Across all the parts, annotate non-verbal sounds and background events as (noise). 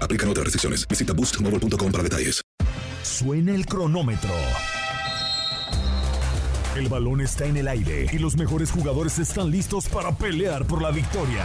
Aplican otras restricciones. Visita boostmobile.com para detalles. Suena el cronómetro. El balón está en el aire y los mejores jugadores están listos para pelear por la victoria.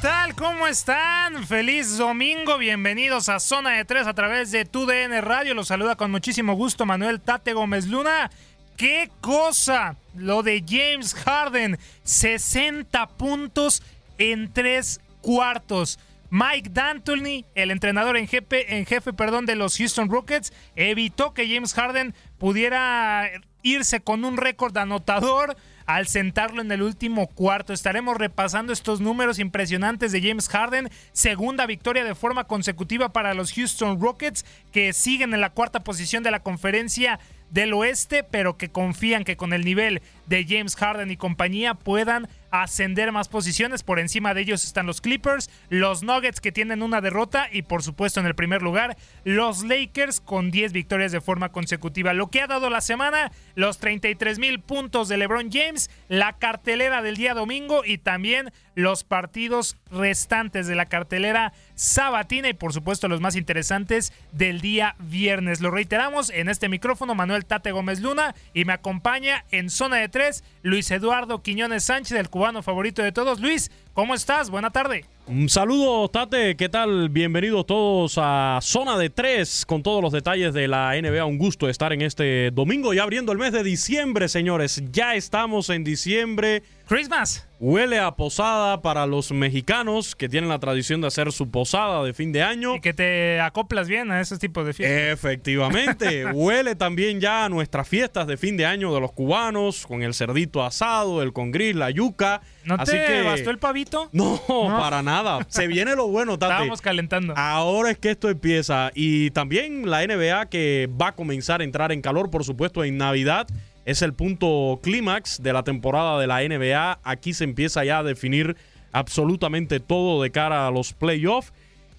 Tal? ¿Cómo están? Feliz domingo, bienvenidos a Zona de Tres a través de TUDN Radio. Los saluda con muchísimo gusto Manuel Tate Gómez Luna. ¡Qué cosa! Lo de James Harden, 60 puntos en tres cuartos. Mike D'Antoni, el entrenador en jefe, en jefe perdón, de los Houston Rockets, evitó que James Harden pudiera irse con un récord anotador al sentarlo en el último cuarto. Estaremos repasando estos números impresionantes de James Harden. Segunda victoria de forma consecutiva para los Houston Rockets, que siguen en la cuarta posición de la conferencia del oeste, pero que confían que con el nivel de James Harden y compañía puedan ascender más posiciones. Por encima de ellos están los Clippers, los Nuggets que tienen una derrota y por supuesto en el primer lugar los Lakers con 10 victorias de forma consecutiva. Lo que ha dado la semana, los 33 mil puntos de LeBron James, la cartelera del día domingo y también los partidos restantes de la cartelera sabatina y por supuesto los más interesantes del día viernes. Lo reiteramos en este micrófono Manuel Tate Gómez Luna y me acompaña en zona de tres Luis Eduardo Quiñones Sánchez, el cubano favorito de todos. Luis, ¿cómo estás? Buena tarde. Un saludo, Tate. ¿Qué tal? Bienvenidos todos a Zona de Tres con todos los detalles de la NBA. Un gusto estar en este domingo y abriendo el mes de diciembre, señores. Ya estamos en diciembre. Christmas. Huele a posada para los mexicanos que tienen la tradición de hacer su posada de fin de año. Y que te acoplas bien a esos tipos de fiestas. Efectivamente. (laughs) Huele también ya a nuestras fiestas de fin de año de los cubanos, con el cerdito asado, el congris, la yuca. ¿No Así te que... bastó el pavito? No, para nada. Se viene lo bueno, Tate. Estábamos calentando. Ahora es que esto empieza. Y también la NBA que va a comenzar a entrar en calor, por supuesto, en Navidad. Es el punto clímax de la temporada de la NBA. Aquí se empieza ya a definir absolutamente todo de cara a los playoffs.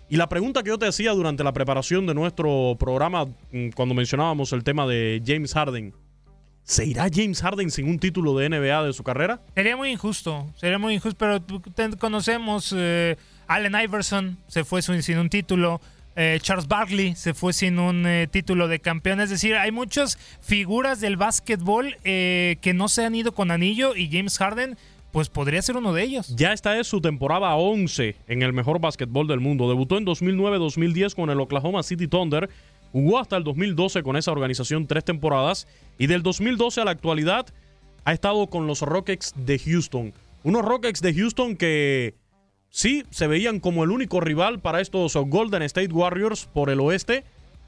Y la pregunta que yo te hacía durante la preparación de nuestro programa, mm, cuando mencionábamos el tema de James Harden, ¿se irá James Harden sin un título de NBA de su carrera? Sería muy injusto, sería muy injusto, pero conocemos eh, Allen Iverson se fue sin un título. Eh, Charles Barkley se fue sin un eh, título de campeón. Es decir, hay muchas figuras del básquetbol eh, que no se han ido con anillo y James Harden pues podría ser uno de ellos. Ya esta es su temporada 11 en el mejor básquetbol del mundo. Debutó en 2009-2010 con el Oklahoma City Thunder. Jugó hasta el 2012 con esa organización tres temporadas. Y del 2012 a la actualidad ha estado con los Rockets de Houston. Unos Rockets de Houston que sí se veían como el único rival para estos Golden State Warriors por el oeste.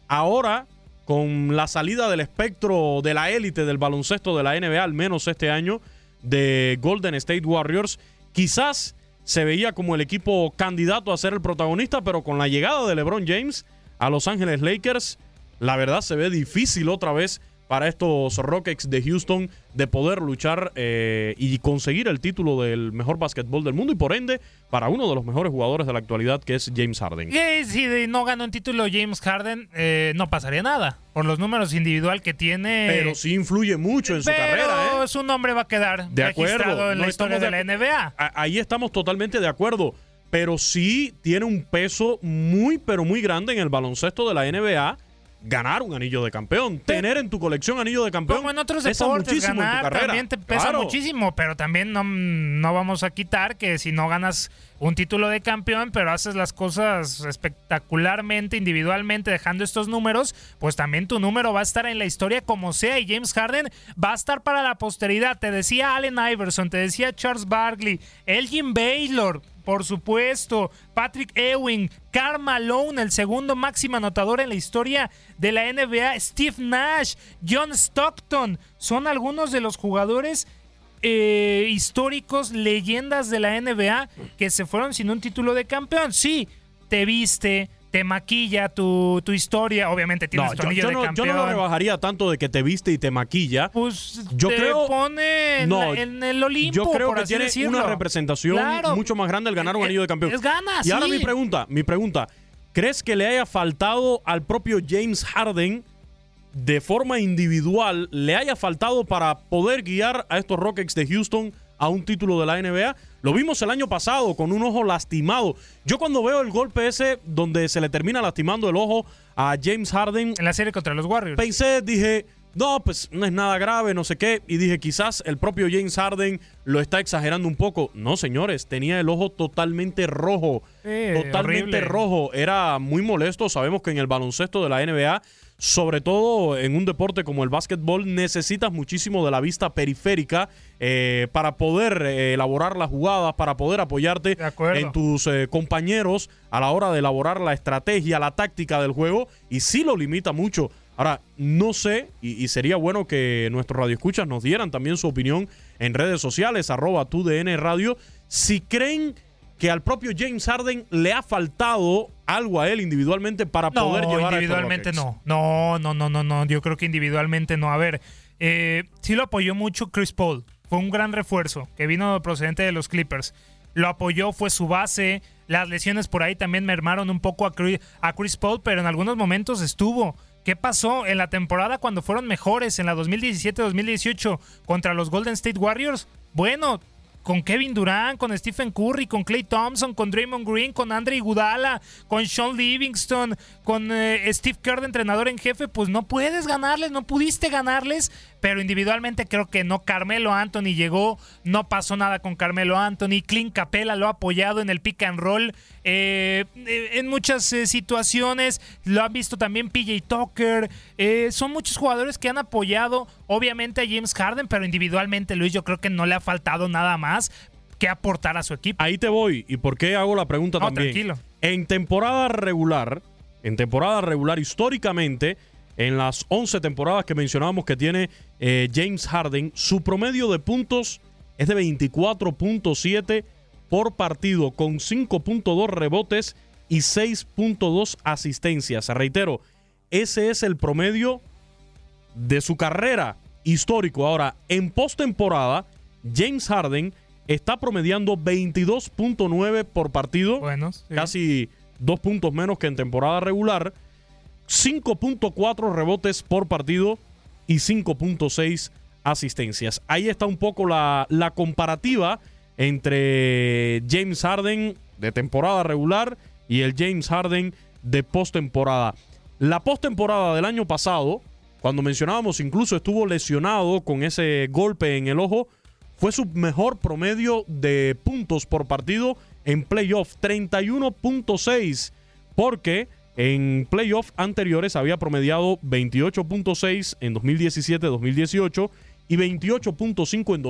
Ahora, con la salida del espectro de la élite del baloncesto de la NBA, al menos este año, de Golden State Warriors, quizás se veía como el equipo candidato a ser el protagonista, pero con la llegada de LeBron James a Los Ángeles Lakers, la verdad se ve difícil otra vez para estos Rockets de Houston de poder luchar eh, y conseguir el título del mejor básquetbol del mundo y por ende para uno de los mejores jugadores de la actualidad que es James Harden. Y si no gana un título James Harden, eh, no pasaría nada por los números individual que tiene. Pero sí influye mucho en su carrera. ¿eh? su nombre va a quedar de acuerdo en la historia de, la NBA. Ahí estamos totalmente de acuerdo. Pero sí tiene un peso muy, pero muy grande en el baloncesto de la NBA ganar un anillo de campeón, tener en tu colección anillo de campeón. Como en otros deportes, ganar también te pesa muchísimo, pero también no, no vamos a quitar que si no ganas un título de campeón, pero haces las cosas espectacularmente, individualmente, dejando estos números, pues también tu número va a estar en la historia como sea y James Harden va a estar para la posteridad. Te decía Allen Iverson, te decía Charles Barkley, Elgin Baylor, por supuesto, Patrick Ewing, Karl Malone, el segundo máximo anotador en la historia de la NBA, Steve Nash, John Stockton, son algunos de los jugadores eh, históricos, leyendas de la NBA que se fueron sin un título de campeón. Sí, te viste, te maquilla tu, tu historia. Obviamente tienes tu anillo yo, de no, campeón. yo no lo rebajaría tanto de que te viste y te maquilla. Pues yo te creo, pone en, no, la- en el Olimpo. Yo creo por que así tiene decirlo. una representación Claro. mucho más grande al ganar un Eh, anillo de campeón. es gana, y ahora mi pregunta, mi pregunta, ¿crees que le haya faltado al propio James Harden de forma individual, le haya faltado para poder guiar a estos Rockets de Houston a un título de la NBA? Lo vimos el año pasado con un ojo lastimado. Yo cuando veo el golpe ese donde se le termina lastimando el ojo a James Harden En la serie contra los Warriors. pensé, dije, no, pues no es nada grave, no sé qué. Y dije, quizás el propio James Harden lo está exagerando un poco. No, señores, tenía el ojo totalmente rojo. Sí, totalmente horrible. rojo. Era muy molesto. Sabemos que en el baloncesto de la NBA, sobre todo en un deporte como el básquetbol, necesitas muchísimo de la vista periférica eh, para poder eh, elaborar las jugadas, para poder apoyarte en tus eh, compañeros a la hora de elaborar la estrategia, la táctica del juego. Y sí lo limita mucho. Ahora, no sé, y, y sería bueno que nuestros radioescuchas nos dieran también su opinión en redes sociales, arroba tu DN Radio, si creen que al propio James Harden le ha faltado algo a él individualmente para No, poder llevar a individualmente Rockets. no. No, no, no, no, no. Yo creo que individualmente no. A ver, eh, sí lo apoyó mucho Chris Paul. Fue un gran refuerzo que vino procedente de los Clippers. Lo apoyó, fue su base. Las lesiones por ahí también mermaron un poco a Chris, a Chris Paul, pero en algunos momentos estuvo. ¿Qué pasó en la temporada cuando fueron mejores en la 2017-2018 contra los Golden State Warriors? Bueno, con Kevin Durant, con Stephen Curry, con Clay Thompson, con Draymond Green, con Andre Iguodala, con Sean Livingston, con eh, Steve Kerr de entrenador en jefe, pues no puedes ganarles, no pudiste ganarles, pero individualmente creo que no. Carmelo Anthony llegó, no pasó nada con Carmelo Anthony, Clint Capela lo ha apoyado en el pick and roll eh, eh, en muchas situaciones, lo han visto también PJ Tucker, son muchos jugadores que han apoyado obviamente a James Harden, pero individualmente Luis yo creo que no le ha faltado nada más que aportar a su equipo. Ahí te voy. ¿Y por qué hago la pregunta No, también? tranquilo. En temporada regular, en temporada regular históricamente, en las 11 temporadas que mencionábamos que tiene eh, James Harden, su promedio de puntos es de 24.7 por partido, con 5.2 rebotes y 6.2 asistencias. Reitero, ese es el promedio de su carrera histórico. Ahora, en postemporada, James Harden está promediando 22.9 por partido. Bueno, sí. Casi dos puntos menos que en temporada regular. 5.4 rebotes por partido y 5.6 asistencias. Ahí está un poco la, la comparativa entre James Harden de temporada regular y el James Harden de postemporada. La postemporada del año pasado, cuando mencionábamos incluso estuvo lesionado con ese golpe en el ojo, fue su mejor promedio de puntos por partido en playoff, 31.6, porque en playoff anteriores había promediado 28.6 en 2017-2018 y 28.5 en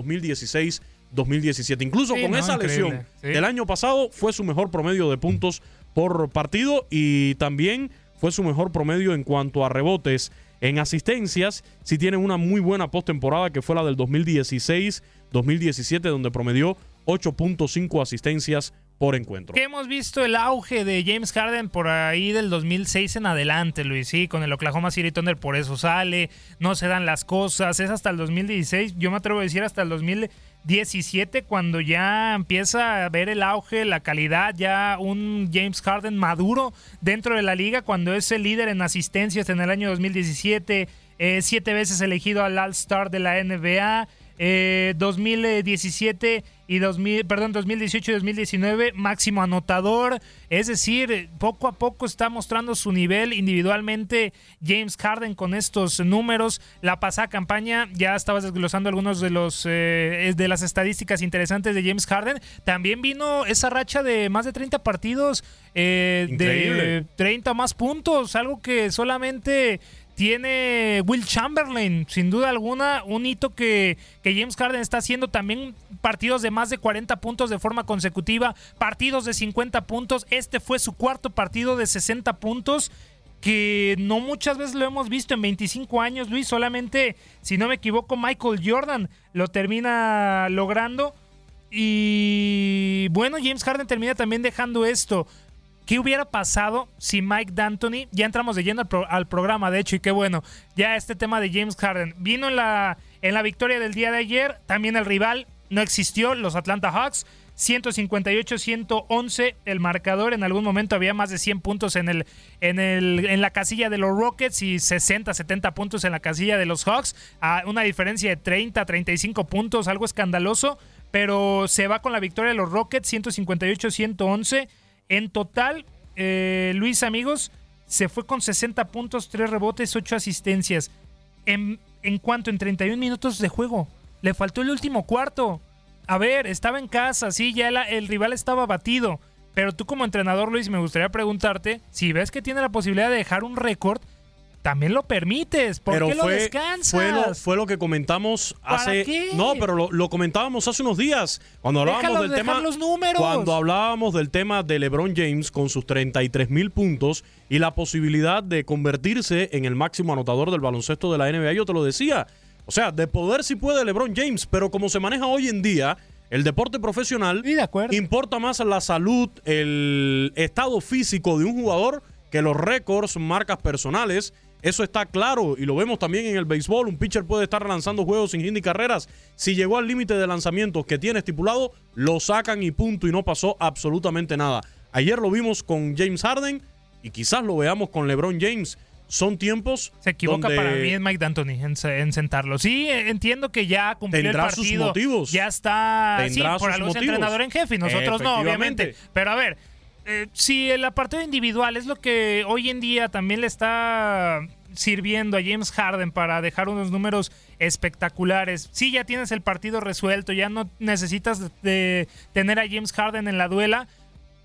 2016-2017. Incluso Sí, con no, esa increíble, lesión sí. del año pasado fue su mejor promedio de puntos por partido y también fue su mejor promedio en cuanto a rebotes. En asistencias, sí tiene una muy buena postemporada que fue la del 2016-2017, donde promedió 8.5 asistencias por encuentro. Que hemos visto el auge de James Harden por ahí del 2006 en adelante, Luis, sí, con el Oklahoma City Thunder por eso sale, no se dan las cosas, es hasta el 2016, yo me atrevo a decir hasta el 2017 cuando ya empieza a ver el auge, la calidad, ya un James Harden maduro dentro de la liga cuando es el líder en asistencias en el año 2017, eh, siete veces elegido al All-Star de la NBA. Eh, 2017 y 2000, perdón, 2018 y 2019 máximo anotador, es decir, poco a poco está mostrando su nivel individualmente James Harden con estos números. La pasada campaña ya estabas desglosando algunos de los eh, de las estadísticas interesantes de James Harden. También vino esa racha de más de 30 partidos eh, de Increíble. 30 más puntos, algo que solamente tiene Will Chamberlain, sin duda alguna, un hito que, que James Harden está haciendo también partidos de más de 40 puntos de forma consecutiva, partidos de 50 puntos, este fue su cuarto partido de 60 puntos que no muchas veces lo hemos visto en 25 años, Luis, solamente, si no me equivoco, Michael Jordan lo termina logrando. Y bueno, James Harden termina también dejando esto. ¿Qué hubiera pasado si Mike D'Antoni, ya entramos de lleno al, pro- al programa, de hecho, y qué bueno, ya este tema de James Harden, vino en la, en la victoria del día de ayer, también el rival no existió, los Atlanta Hawks, 158-111 el marcador, en algún momento había más de 100 puntos en, el, en, el, en la casilla de los Rockets y 60-70 puntos en la casilla de los Hawks, a una diferencia de 30-35 puntos, algo escandaloso, pero se va con la victoria de los Rockets, 158-111. En total, eh, Luis, amigos, se fue con 60 puntos, 3 rebotes, 8 asistencias. En, en cuanto en 31 minutos de juego, le faltó el último cuarto. A ver, estaba en casa, sí, ya el rival estaba batido. Pero tú como entrenador, Luis, me gustaría preguntarte, si ves que tiene la posibilidad de dejar un récord, también lo permites. ¿Por pero qué lo fue, descansas? Fue lo, fue lo que comentamos ¿Para hace. qué? No, pero lo, lo comentábamos hace unos días. Cuando hablábamos Déjalo del tema. los números. Cuando hablábamos del tema de LeBron James con sus 33 mil puntos y la posibilidad de convertirse en el máximo anotador del baloncesto de la NBA, yo te lo decía. O sea, de poder sí puede LeBron James, pero como se maneja hoy en día. El deporte profesional importa más la salud, el estado físico de un jugador que los récords, marcas personales. Eso está claro y lo vemos también en el béisbol. Un pitcher puede estar lanzando juegos sin hit ni carreras. Si llegó al límite de lanzamientos que tiene estipulado, lo sacan y punto y no pasó absolutamente nada. Ayer lo vimos con James Harden y quizás lo veamos con LeBron James. Son tiempos. Se equivoca donde para mí es Mike D'Antoni en, se- en sentarlo. Sí, eh, entiendo que ya cumplió Tendrá el sus motivos. Ya está. Tendrá sí, por algo es entrenador en jefe y nosotros no, obviamente. Pero a ver, eh, si el apartado individual es lo que hoy en día también le está sirviendo a James Harden para dejar unos números espectaculares. Sí, ya tienes el partido resuelto, ya no necesitas de tener a James Harden en la duela,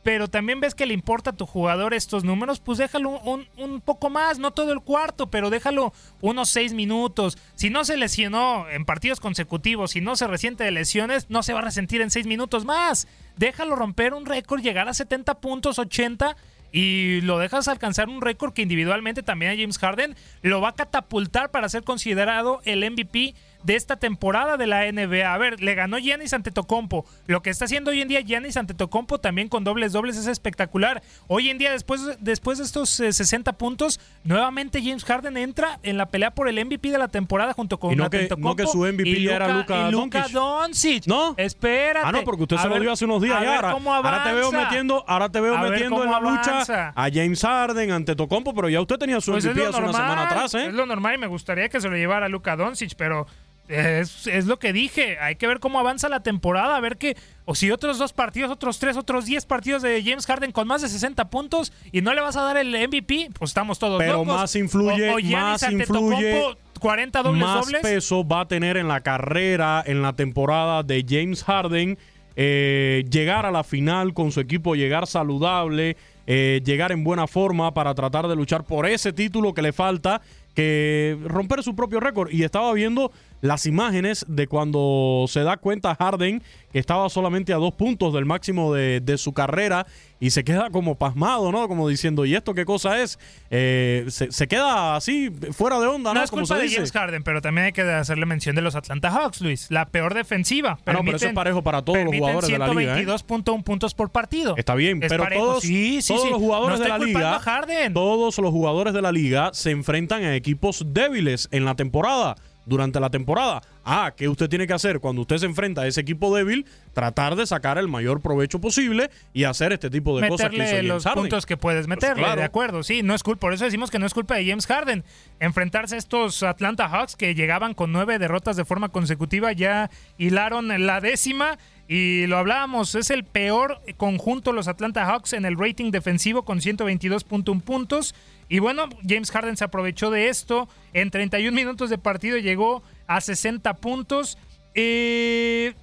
pero también ves que le importa a tu jugador estos números, pues déjalo un, un poco más, no todo el cuarto, pero déjalo unos seis minutos. Si no se lesionó en partidos consecutivos, si no se resiente de lesiones, no se va a resentir en seis minutos más. Déjalo romper un récord, llegar a 70 puntos, 80 y lo dejas alcanzar un récord que individualmente también a James Harden lo va a catapultar para ser considerado el MVP de esta temporada de la NBA. A ver, le ganó Giannis Antetokounmpo. Lo que está haciendo hoy en día Giannis Antetokounmpo también con dobles dobles es espectacular. Hoy en día después, después de estos eh, 60 puntos, nuevamente James Harden entra en la pelea por el MVP de la temporada junto con Y no que- no que su MVP y ya era Luka y Luka Doncic. Doncic. ¿No? Espérate. Ah, no, porque usted A se lo ver- dio hace unos días a ver Ahora, cómo ahora te veo metiendo, ahora te veo A metiendo en la lucha a James Harden ante Tocompo, pero ya usted tenía su Pues es MVP lo hace una semana atrás, ¿eh? Es lo normal y me gustaría que se lo llevara Luka Doncic, pero Es, es, lo que dije. Hay que ver cómo avanza la temporada. A ver que. O si otros dos partidos, otros tres, otros diez partidos de James Harden con más de 60 puntos y no le vas a dar el MVP, pues estamos todos Pero locos. más influye, O- o Giannis más influye. 40 dobles más dobles. peso va a tener en la carrera, en la temporada de James Harden, eh, llegar a la final con su equipo, llegar saludable, eh, llegar en buena forma para tratar de luchar por ese título que le falta, que romper su propio récord. Y estaba viendo las imágenes de cuando se da cuenta Harden que estaba solamente a dos puntos del máximo de, de su carrera y se queda como pasmado, ¿no? Como diciendo, ¿y esto qué cosa es? Eh, se, se queda así, fuera de onda, ¿no? No es como culpa se de dice. James Harden, pero también hay que hacerle mención de los Atlanta Hawks, Luis. La peor defensiva. Ah, no, pero eso es parejo para todos los jugadores de la liga, ¿eh? 122.1 puntos por partido. Está bien, Es pero parejo. todos, Sí, sí, todos sí. los jugadores No de la liga, Harden. todos los jugadores de la liga se enfrentan a equipos débiles en la temporada, durante la temporada. Ah, ¿qué usted tiene que hacer cuando usted se enfrenta a ese equipo débil? Tratar de sacar el mayor provecho posible y hacer este tipo de cosas que hizo meterle los puntos que puedes meterle, claro. de acuerdo, sí, no es culpa, por eso decimos que no es culpa de James Harden. Enfrentarse a estos Atlanta Hawks que llegaban con nueve derrotas de forma consecutiva, ya hilaron la décima y lo hablábamos, es el peor conjunto los Atlanta Hawks en el rating defensivo con 122.1 puntos. Y bueno, James Harden se aprovechó de esto. En 31 minutos de partido llegó a 60 puntos. Eh,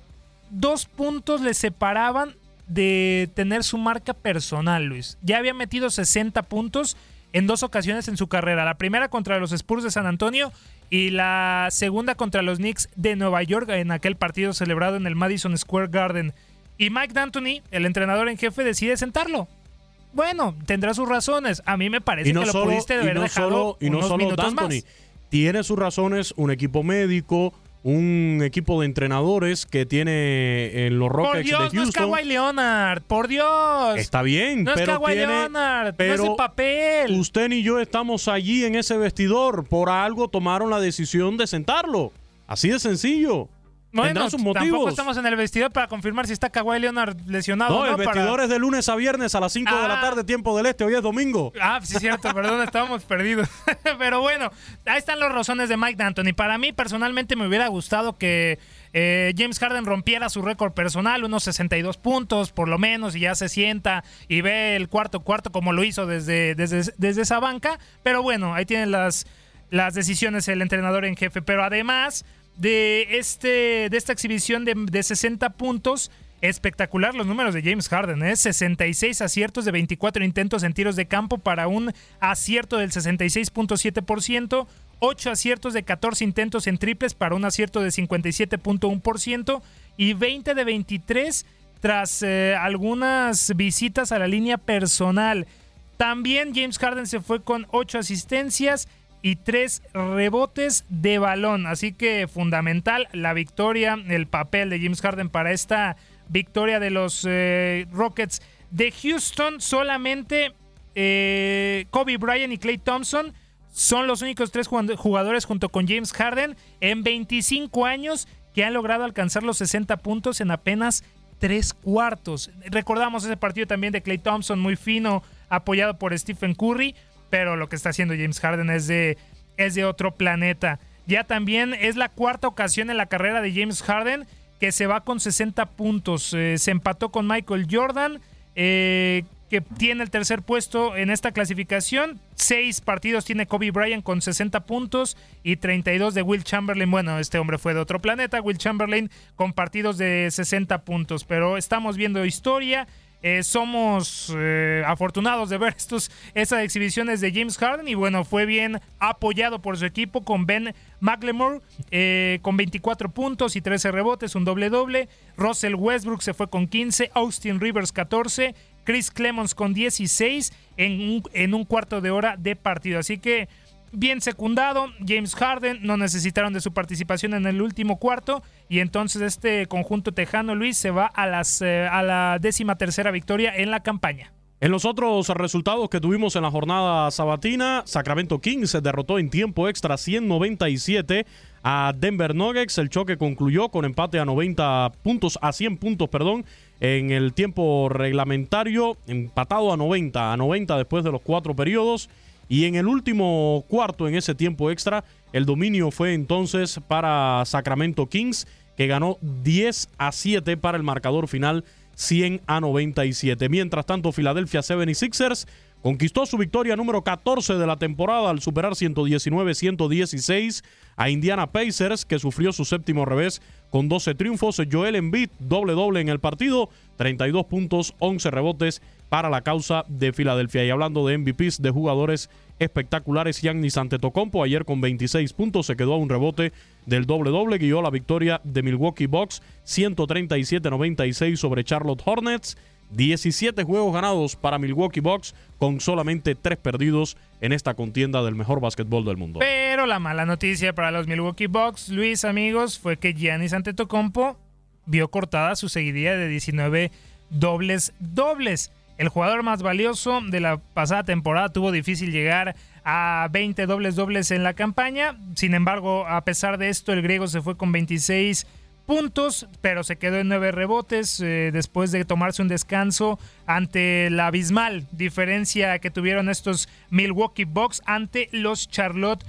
dos puntos le separaban de tener su marca personal, Luis. Ya había metido 60 puntos en dos ocasiones en su carrera. La primera contra los Spurs de San Antonio y la segunda contra los Knicks de Nueva York en aquel partido celebrado en el Madison Square Garden. Y Mike D'Antoni, el entrenador en jefe, decide sentarlo. Bueno, tendrá sus razones. A mí me parece y no que lo pudiste y haber no dejado solo, y no unos solo minutos más. Tiene sus razones un equipo médico, un equipo de entrenadores que tiene en los Por Rockets Dios, de no es. Kawhi Leonard. Por Dios. Está bien, No es Kawhi tiene, Leonard, no pero es el papel. Usted ni yo estamos allí en ese vestidor. Por algo tomaron la decisión de sentarlo. Así de sencillo. Bueno, sus tampoco motivos. estamos en el vestidor para confirmar si está Kawhi Leonard lesionado No, el para- vestidor es de lunes a viernes a las 5 de la Ah. tarde, tiempo del este. Hoy es domingo. Ah, sí, cierto, perdón, estábamos (laughs) perdidos. (laughs) Pero bueno, ahí están los razones de Mike D'Antoni. Para mí, personalmente, me hubiera gustado que eh, James Harden rompiera su récord personal, unos 62 puntos, por lo menos, y ya se sienta y ve el cuarto cuarto como lo hizo desde, desde, desde esa banca. Pero bueno, ahí tienen las, las decisiones el entrenador en jefe. Pero además de, este, de esta exhibición de, de 60 puntos, espectacular los números de James Harden, ¿eh? 66 aciertos de 24 intentos en tiros de campo para un acierto del 66.7%, 8 aciertos de 14 intentos en triples para un acierto de 57.1% y 20 de 23 tras eh, algunas visitas a la línea personal. También James Harden se fue con 8 asistencias y 3 rebotes de balón. Así que fundamental la victoria, el papel de James Harden para esta victoria de los eh, Rockets de Houston. Solamente eh, Kobe Bryant y Clay Thompson son los únicos tres jugadores junto con James Harden en 25 años que han logrado alcanzar los 60 puntos en apenas tres cuartos. Recordamos ese partido también de Clay Thompson, muy fino, apoyado por Stephen Curry, pero lo que está haciendo James Harden es de, es de otro planeta. Ya también es la cuarta ocasión en la carrera de James Harden que se va con 60 puntos. Eh, se empató con Michael Jordan, eh, que tiene el tercer puesto en esta clasificación. Seis partidos tiene Kobe Bryant con 60 puntos y 32 de Will Chamberlain. Bueno, este hombre fue de otro planeta. Will Chamberlain con partidos de 60 puntos. Pero estamos viendo historia. Eh, somos eh, afortunados de ver estos, esas exhibiciones de James Harden y bueno, fue bien apoyado por su equipo con Ben McLemore eh, con 24 puntos y 13 rebotes, un doble doble. Russell Westbrook se fue con 15, Austin Rivers 14, Chris Clemons con 16 en un, en un cuarto de hora de partido. Así que bien secundado. James Harden no necesitaron de su participación en el último cuarto y entonces este conjunto tejano Luis se va a las eh, a la décima tercera victoria en la campaña. En los otros resultados que tuvimos en la jornada sabatina, Sacramento Kings se derrotó en tiempo extra 197 a Denver Nuggets. El choque concluyó con empate a 90 puntos, a 100 puntos, perdón, en el tiempo reglamentario, empatado a 90, a 90 después de los cuatro periodos. Y en el último cuarto, en ese tiempo extra, el dominio fue entonces para Sacramento Kings, que ganó 10 a 7 para el marcador final 100 a 97. Mientras tanto, Philadelphia 76ers conquistó su victoria número 14 de la temporada al superar 119-116 a Indiana Pacers, que sufrió su séptimo revés con 12 triunfos. Joel Embiid, doble doble en el partido, 32 puntos, 11 rebotes para la causa de Filadelfia. Y hablando de MVPs de jugadores espectaculares, Giannis Antetokounmpo ayer con 26 puntos se quedó a un rebote del doble doble, guió la victoria de Milwaukee Bucks 137-96 sobre Charlotte Hornets. 17 juegos ganados para Milwaukee Bucks con solamente 3 perdidos en esta contienda del mejor básquetbol del mundo. Pero la mala noticia para los Milwaukee Bucks, Luis, amigos, fue que Giannis Antetokounmpo vio cortada su seguidilla de 19 dobles dobles. El jugador más valioso de la pasada temporada tuvo difícil llegar a 20 dobles dobles en la campaña. Sin embargo, a pesar de esto, el griego se fue con 26 puntos, pero se quedó en nueve rebotes eh, después de tomarse un descanso ante la abismal diferencia que tuvieron estos Milwaukee Bucks ante los Charlotte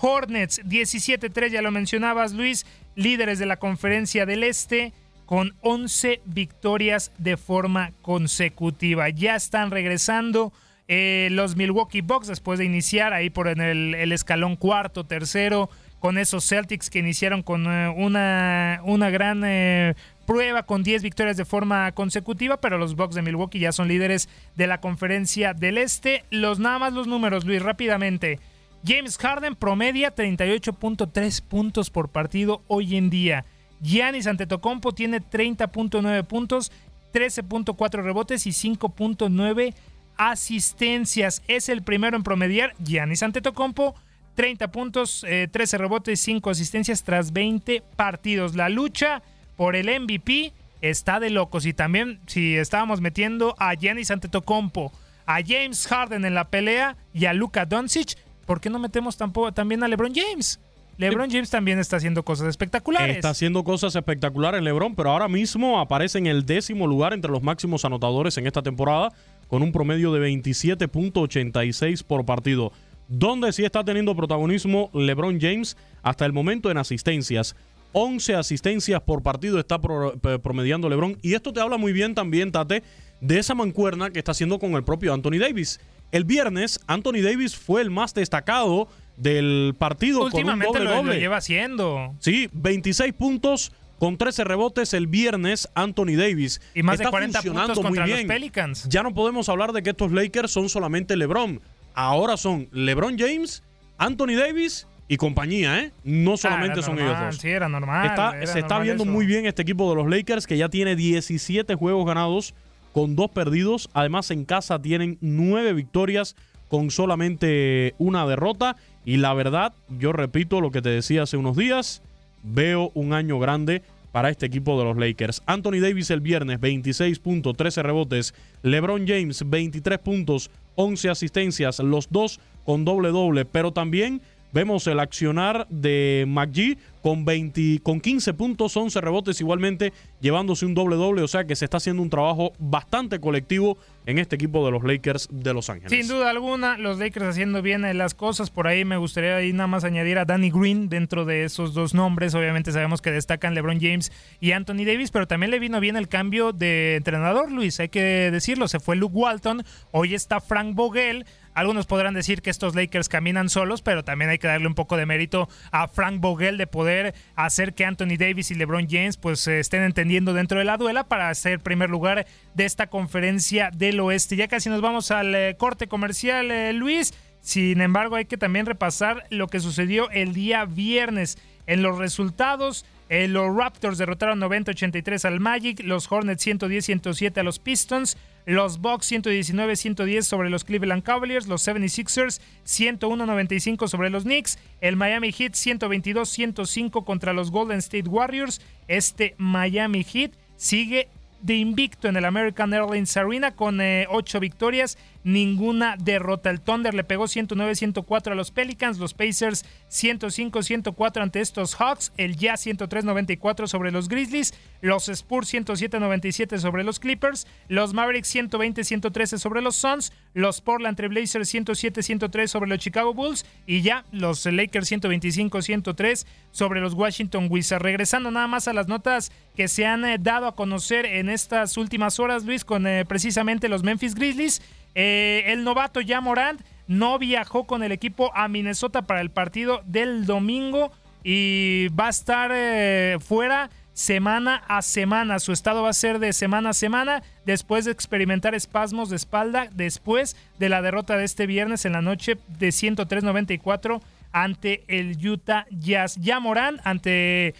Hornets. 17-3, ya lo mencionabas Luis, líderes de la conferencia del Este con 11 victorias de forma consecutiva. Ya están regresando. Eh, los Milwaukee Bucks después de iniciar ahí por en el, el escalón cuarto, tercero, con esos Celtics que iniciaron con eh, una, una gran eh, prueba con 10 victorias de forma consecutiva, pero los Bucks de Milwaukee ya son líderes de la conferencia del Este. Los nada más los números, Luis, rápidamente. James Harden promedia 38.3 puntos por partido hoy en día. Giannis Antetokounmpo tiene 30.9 puntos, 13.4 rebotes y 5.9 asistencias. Es el primero en promediar Giannis Antetokounmpo 30 puntos, 13 eh, rebotes, 5 asistencias tras 20 partidos. La lucha por el MVP está de locos. Y también, si estábamos metiendo a Giannis Antetokounmpo, a James Harden en la pelea y a Luka Doncic, ¿por qué no metemos tampoco, también a LeBron James? LeBron James también está haciendo cosas espectaculares. Está haciendo cosas espectaculares LeBron, pero ahora mismo aparece en el décimo lugar entre los máximos anotadores en esta temporada con un promedio de 27.86 por partido donde sí está teniendo protagonismo LeBron James hasta el momento en asistencias. 11 asistencias por partido está promediando LeBron. Y esto te habla muy bien también, Tate, de esa mancuerna que está haciendo con el propio Anthony Davis. El viernes, Anthony Davis fue el más destacado del partido Últimamente con un doble, lo, lleva haciendo. Sí, 26 puntos con 13 rebotes el viernes Anthony Davis. Y más de 40 puntos contra los Pelicans. Ya no podemos hablar de que estos Lakers son solamente LeBron ahora son LeBron James, Anthony Davis y compañía, ¿eh? No solamente son ellos dos. Sí, era normal. se está viendo muy bien este equipo de los Lakers que ya tiene 17 juegos ganados con dos perdidos. Además, en casa tienen nueve victorias con solamente una derrota. Y la verdad, yo repito lo que te decía hace unos días, veo un año grande para este equipo de los Lakers. Anthony Davis el viernes, 26 puntos, 13 rebotes. LeBron James, 23 puntos, 11 asistencias, los dos con doble doble, pero también vemos el accionar de McGee con, 20, con 15 puntos, 11 rebotes igualmente, llevándose un doble doble, o sea que se está haciendo un trabajo bastante colectivo en este equipo de los Lakers de Los Ángeles. Sin duda alguna, los Lakers haciendo bien las cosas, por ahí me gustaría ahí nada más añadir a Danny Green dentro de esos dos nombres, obviamente sabemos que destacan LeBron James y Anthony Davis, pero también le vino bien el cambio de entrenador, Luis, hay que decirlo, se fue Luke Walton, hoy está Frank Vogel, algunos podrán decir que estos Lakers caminan solos, pero también hay que darle un poco de mérito a Frank Vogel de poder hacer que Anthony Davis y LeBron James pues estén entendiendo dentro de la duela para ser primer lugar de esta conferencia del oeste. Ya casi nos vamos al eh, corte comercial, eh, Luis. Sin embargo, hay que también repasar lo que sucedió el día viernes en los resultados. Eh, los Raptors derrotaron 90-83 al Magic, los Hornets 110-107 a los Pistons, los Bucks 119-110 sobre los Cleveland Cavaliers, los 76ers 101-95 sobre los Knicks, el Miami Heat 122-105 contra los Golden State Warriors. Este Miami Heat sigue de invicto en el American Airlines Arena con 8 eh, victorias ninguna derrota. El Thunder le pegó 109-104 a los Pelicans, los Pacers 105-104 ante estos Hawks, el Jazz 103-94 sobre los Grizzlies, los Spurs 107-97 sobre los Clippers, los Mavericks 120-113 sobre los Suns, los Portland Trailblazers 107-103 sobre los Chicago Bulls y ya los Lakers 125-103 sobre los Washington Wizards. Regresando nada más a las notas que se han eh, dado a conocer en estas últimas horas, Luis, con eh, precisamente los Memphis Grizzlies. Eh, el novato ya Morant no viajó con el equipo a Minnesota para el partido del domingo y va a estar fuera semana a semana. Su estado va a ser de semana a semana después de experimentar espasmos de espalda después de la derrota de este viernes en la noche de 103-94 ante el Utah Jazz. Ya Morán ante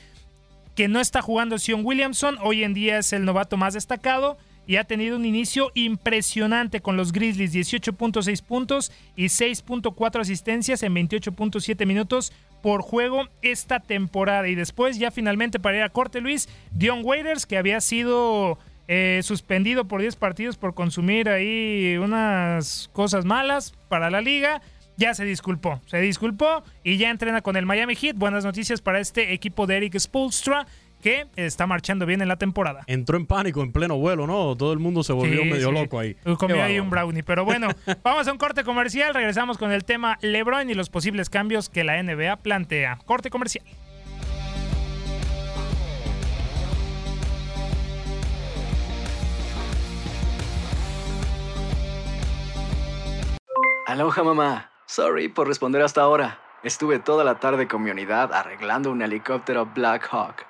que no está jugando Sion Williamson, hoy en día es el novato más destacado y ha tenido un inicio impresionante con los Grizzlies, 18.6 puntos y 6.4 asistencias en 28.7 minutos por juego esta temporada. Y después ya finalmente para ir a corte, Luis, Dion Waiters, que había sido eh, suspendido por 10 partidos por consumir ahí unas cosas malas para la liga. Ya se disculpó, se disculpó y ya entrena con el Miami Heat. Buenas noticias para este equipo de Eric Spolstra que está marchando bien en la temporada. Entró en pánico en pleno vuelo, ¿no? Todo el mundo se volvió medio loco ahí. Comió ahí un brownie. Pero bueno, (laughs) vamos a un corte comercial. Regresamos con el tema LeBron y los posibles cambios que la NBA plantea. Corte comercial. Aloha mamá. Sorry por responder hasta ahora. Estuve toda la tarde con mi unidad arreglando un helicóptero Black Hawk.